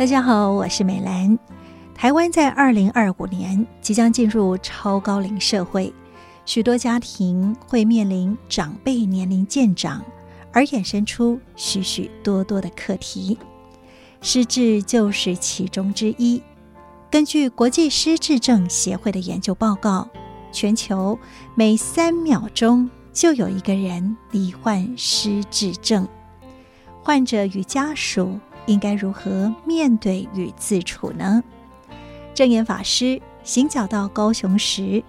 大家好，我是美兰。台湾在二零二五年即将进入超高龄社会，许多家庭会面临长辈年龄渐长，而衍生出许许多多的课题，失智就是其中之一。根据国际失智症协会的研究报告，全球每三秒钟就有一个人罹患失智症，患者与家属。应该如何面对与自处呢？证严法师行脚到高雄时，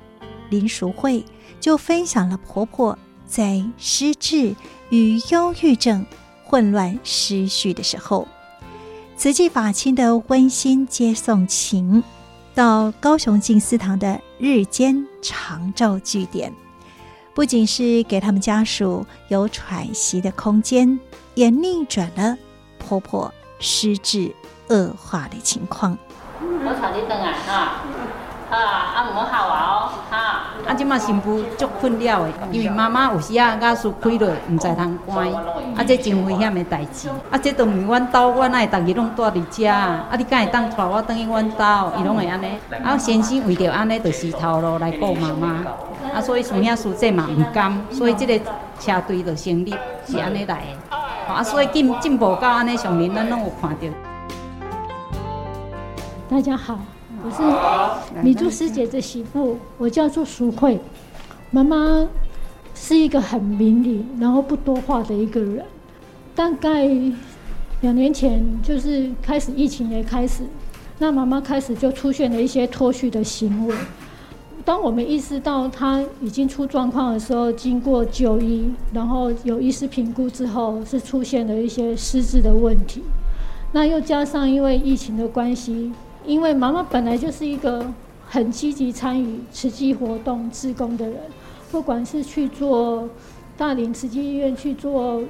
林淑慧就分享了婆婆在失智与忧郁症混乱失序的时候，慈济法亲的温馨接送情，到高雄静思堂的日间长照据点，不仅是给他们家属有喘息的空间，也逆转了婆婆。失智恶化的情况。我带你回来哈，啊，啊唔好吓我哦，哈。啊，即马新妇足困了的，因为妈妈有时啊牙齿开落，唔知通关，啊，这真危险的代志。啊，这都唔是阮兜，阮爱逐日拢住伫遮，啊，你敢会当带我转去阮兜，伊拢会安尼。啊，先生为着安尼，就是头路来顾妈妈。啊，所以孙兄师姐嘛唔甘，所以这个车队就成立，是安尼来的。啊，所以进进步到安尼上面，咱拢有看到。大家好，我是米珠师姐的媳妇，我叫做淑慧。妈妈是一个很明理，然后不多话的一个人。大概两年前，就是开始疫情也开始，那妈妈开始就出现了一些脱序的行为。当我们意识到他已经出状况的时候，经过就医，然后有医师评估之后，是出现了一些失智的问题。那又加上因为疫情的关系，因为妈妈本来就是一个很积极参与慈济活动、志工的人，不管是去做大林慈济医院去做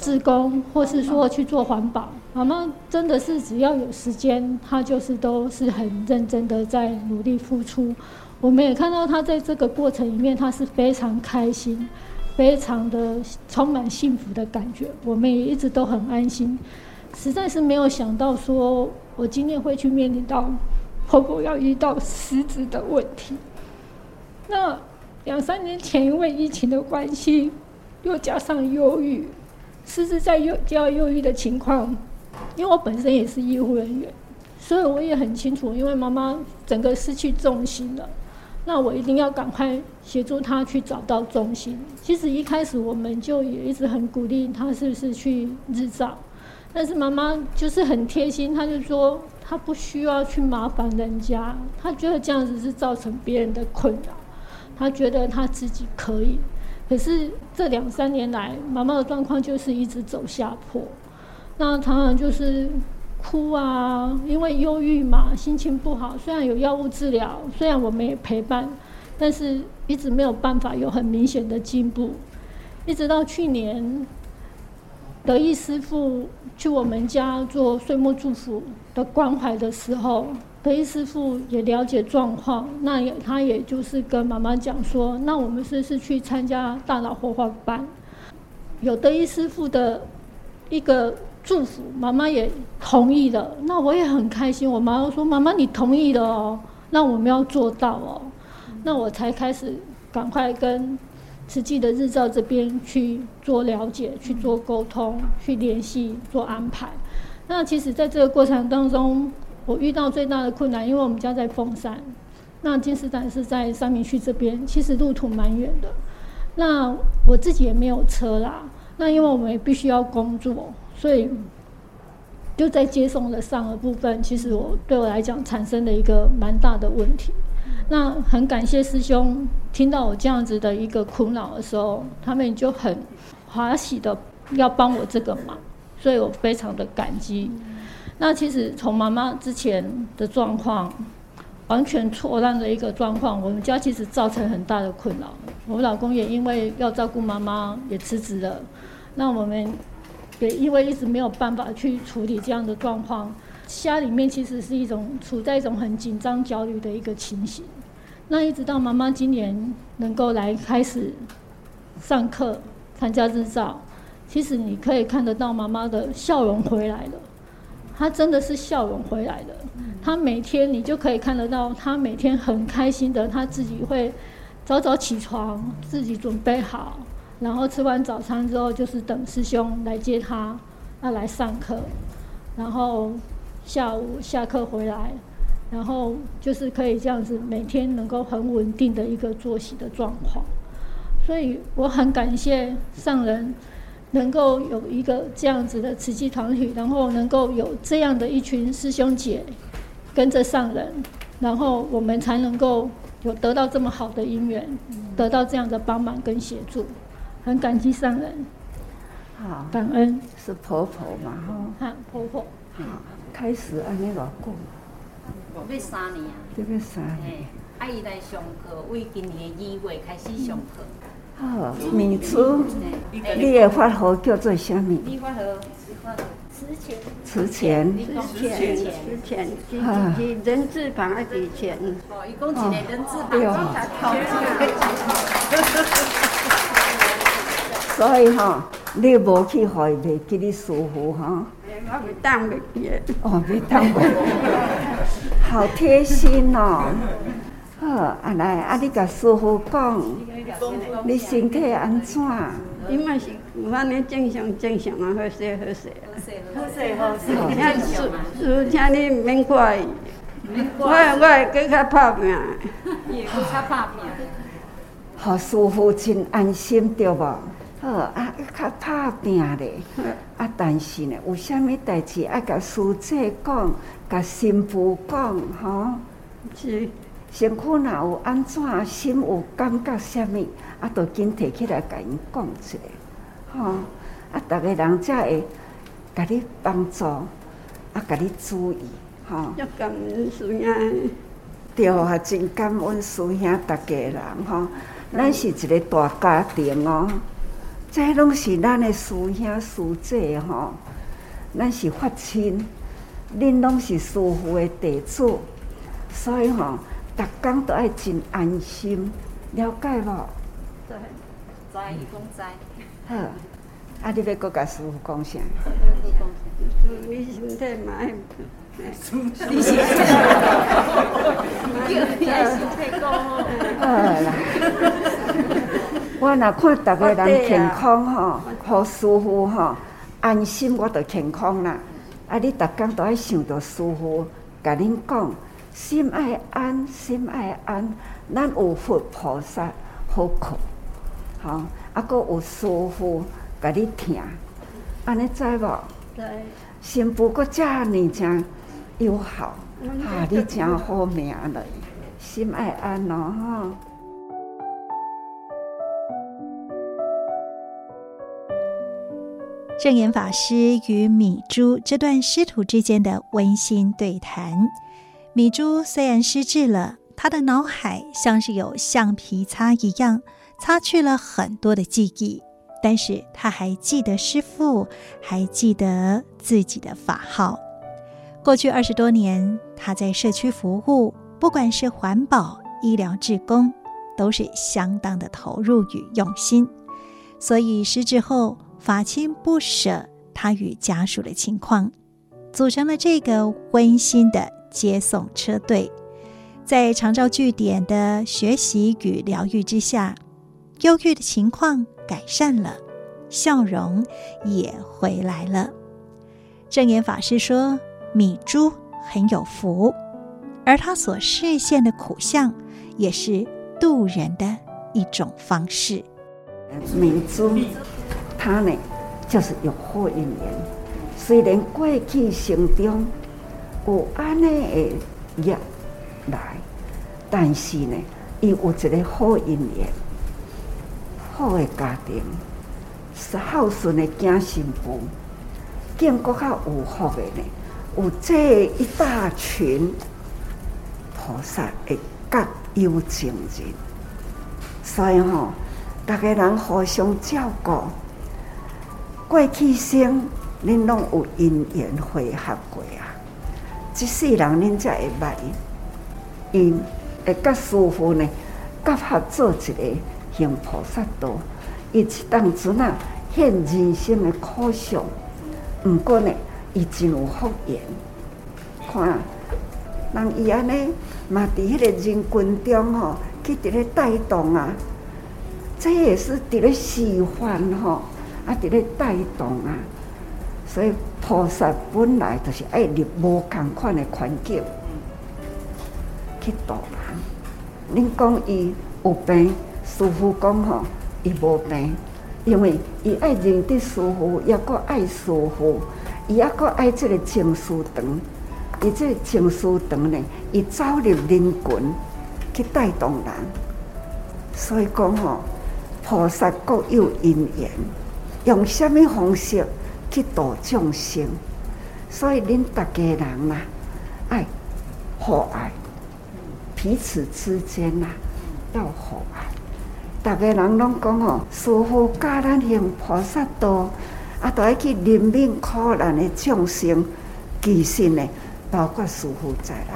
志工，或是说去做环保，妈妈真的是只要有时间，她就是都是很认真的在努力付出。我们也看到他在这个过程里面，他是非常开心，非常的充满幸福的感觉。我们也一直都很安心，实在是没有想到说，我今天会去面临到婆婆要遇到失职的问题。那两三年前因为疫情的关系，又加上忧郁，失职在忧较忧郁的情况，因为我本身也是医护人员，所以我也很清楚，因为妈妈整个失去重心了。那我一定要赶快协助他去找到中心。其实一开始我们就也一直很鼓励他，是不是去日照？但是妈妈就是很贴心，她就说她不需要去麻烦人家，她觉得这样子是造成别人的困扰，她觉得她自己可以。可是这两三年来，妈妈的状况就是一直走下坡，那常常就是。哭啊，因为忧郁嘛，心情不好。虽然有药物治疗，虽然我们也陪伴，但是一直没有办法有很明显的进步。一直到去年，德意师傅去我们家做岁末祝福的关怀的时候，德意师傅也了解状况，那也他也就是跟妈妈讲说，那我们是是去参加大脑活化班，有德意师傅的一个。祝福妈妈也同意了，那我也很开心。我妈妈说：“妈妈，你同意了哦，那我们要做到哦。”那我才开始赶快跟慈济的日照这边去做了解、去做沟通、去联系、做安排。那其实，在这个过程当中，我遇到最大的困难，因为我们家在凤山，那金石展是在三明区这边，其实路途蛮远的。那我自己也没有车啦，那因为我们也必须要工作。所以就在接送的上的部分，其实我对我来讲产生了一个蛮大的问题。那很感谢师兄听到我这样子的一个苦恼的时候，他们就很欢喜的要帮我这个忙，所以我非常的感激。那其实从妈妈之前的状况，完全错乱的一个状况，我们家其实造成很大的困扰。我老公也因为要照顾妈妈，也辞职了。那我们。也因为一直没有办法去处理这样的状况，家里面其实是一种处在一种很紧张、焦虑的一个情形。那一直到妈妈今年能够来开始上课、参加日照，其实你可以看得到妈妈的笑容回来了，她真的是笑容回来了。她每天你就可以看得到，她每天很开心的，她自己会早早起床，自己准备好，然后吃完早餐之后就是等师兄来接他，要来上课，然后下午下课回来，然后就是可以这样子每天能够很稳定的一个作息的状况。所以我很感谢上人。能够有一个这样子的慈济团体，然后能够有这样的一群师兄姐跟着上人，然后我们才能够有得到这么好的姻缘，得到这样的帮忙跟协助，很感激上人。好，感恩是婆婆嘛？哈，婆婆。好，开始安尼偌久？要三年啊。对，要三年。阿姨来上课，为今年二月开始上课。好，米珠，你的法号叫做什么？你法号，慈钱，慈钱，慈钱，慈钱，是人字旁的慈钱。哦，一共一个人字旁。所以哈，你无去会袂记你师父哈？我袂当袂记。哦，袂当袂记。好贴心哦。好，啊来，啊你甲师傅讲。你身体安怎？伊嘛是有安尼正常正常啊，好势好势啊。好势好势。听师师请你毋免怪伊，我我会更较拍拼。伊会更较拍拼。好，师父真安心对无？好啊，较拍拼咧。啊，但是呢，有啥物代志爱甲师姐讲，甲新妇讲，吼？是。身躯若有安怎，心有感觉啥物，啊，都紧提起来甲因讲一下，吼，啊，逐个人才会甲你帮助，啊，甲你注意，吼。要感恩师兄。对啊，真感恩师兄，逐家人吼，咱是一个大家庭哦，这拢是咱的师兄师姐吼，咱是发亲，恁拢是师父的弟子，所以吼。逐工都爱真安心，了解无？对，知伊讲知。好，啊，你要搁甲师父讲啥？你身体嘛爱。你身体。你爱身体讲哦。好啦。我若看逐个人健康吼，好舒服吼安心，我就健康啦。啊，你逐工都爱想着舒服，甲恁讲。心爱安，心爱安，咱有佛菩萨好靠，好，啊，阁有舒服甲你听，安尼知无？对。新妇阁遮尔正友好，啊，你真好命嘞，心爱安咯，哈。证严法师与米珠这段师徒之间的温馨对谈。米珠虽然失智了，她的脑海像是有橡皮擦一样，擦去了很多的记忆，但是她还记得师父，还记得自己的法号。过去二十多年，他在社区服务，不管是环保、医疗、志工，都是相当的投入与用心。所以失智后，法亲不舍他与家属的情况，组成了这个温馨的。接送车队，在长照据点的学习与疗愈之下，忧郁的情况改善了，笑容也回来了。证严法师说：“米珠很有福，而他所示现的苦相，也是度人的一种方式。”米珠，他呢，就是有好姻缘，虽然过去生中。有安尼的业来，但是呢，伊有一个好姻缘，好的家庭，是孝顺的家媳妇，更阁较有福的呢。有这一大群菩萨的各有情人，所以吼，大家人互相照顾，过去生恁拢有因缘会合过啊。即世人，恁才会捌因，会甲师父呢结合做一个行菩萨道，伊是当阵啊现人生的苦相。毋过呢，伊真有福缘。看，人伊安尼嘛，伫迄个人群中吼，去伫咧带动啊，这也是伫咧示范吼，啊伫咧带动啊。所以菩萨本来就是爱入无共款的环境去度人。恁讲伊有病，师父讲吼，伊无病，因为伊爱认得师父，也阁爱师父，伊也阁爱这个情书堂。伊这个情书堂呢，伊走入人群去带动人。所以讲吼，菩萨各有因缘，用什么方式？去度众生，所以恁大家人呐，爱和爱，彼此之间呐要和爱。大家人拢讲吼，师父教咱行菩萨道，啊，都爱去怜悯苦难的众生。其实呢，包括师父在内，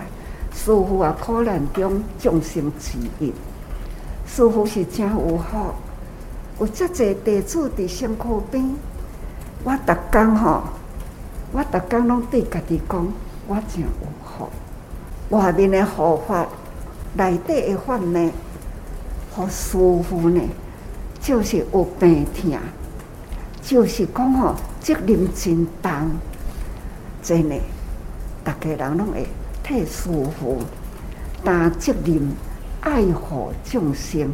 师父啊，苦难中众生之一。师父是真有福，有遮济弟子伫身躯边。我逐工吼，我逐工拢对家己讲，我真有福。外面的护法，内底的法呢，好舒服呢，就是有病痛，就是讲吼，责任真重。真的，逐个人拢会太舒服担责任，爱护众生，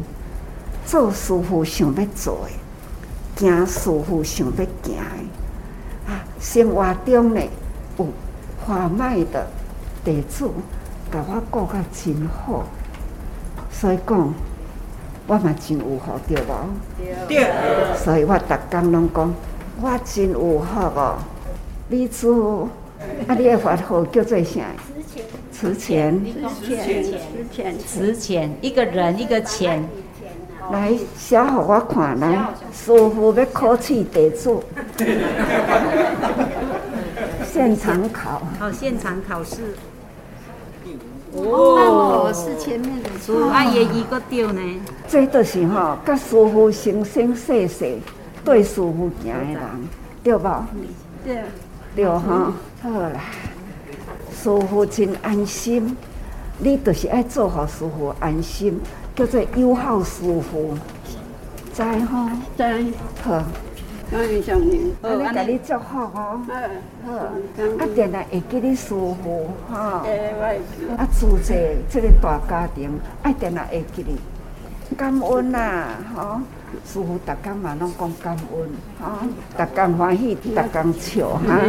做师傅想要做的。行师傅想要行的啊，生活中呢有华迈的弟子，甲我过较真好，所以讲我嘛真有福，对无？对。所以我逐工拢讲，我真有福哦。你做啊，你的法号叫做啥？慈钱。慈钱。慈钱。慈钱。一个人，一个钱。来写互我看，来师傅要考试得做，现场考。好，现场考试。哦，是前面的。师父阿爷一个丢呢。这就是吼，甲师傅生生世世对师傅行的人，对吧？对。对哈，好啦，师傅真安心，你就是爱做好师傅安心。叫做友好师傅，在吼，在。好，感恩上人，我来给你祝福哦，好，啊，定来会记你师父哈，啊，住在这个大家庭，爱定来会记你，感恩呐，哈，师父逐工嘛拢讲感恩，哈，逐工欢喜，逐工笑，哈，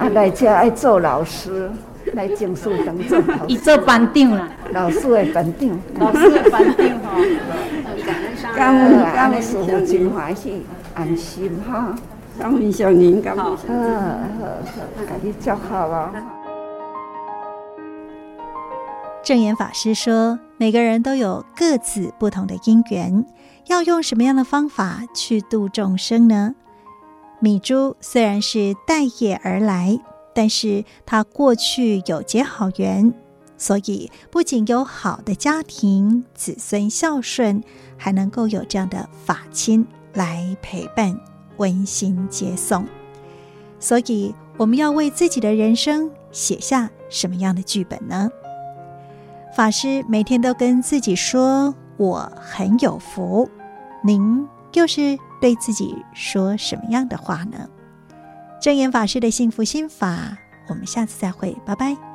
啊，来这爱做老师。来证书当做，伊做班长啦，老师的班长，老师的班长吼，感恩感恩师父真欢喜，安心哈，感恩上人，感恩，好好好，家己祝福啊。证严法师说，每个人都有各自不同的因缘，要用什么样的方法去度众生呢？米珠虽然是带业而来。但是他过去有结好缘，所以不仅有好的家庭、子孙孝顺，还能够有这样的法亲来陪伴、温馨接送。所以我们要为自己的人生写下什么样的剧本呢？法师每天都跟自己说：“我很有福。”您又是对自己说什么样的话呢？正言法师的幸福心法，我们下次再会，拜拜。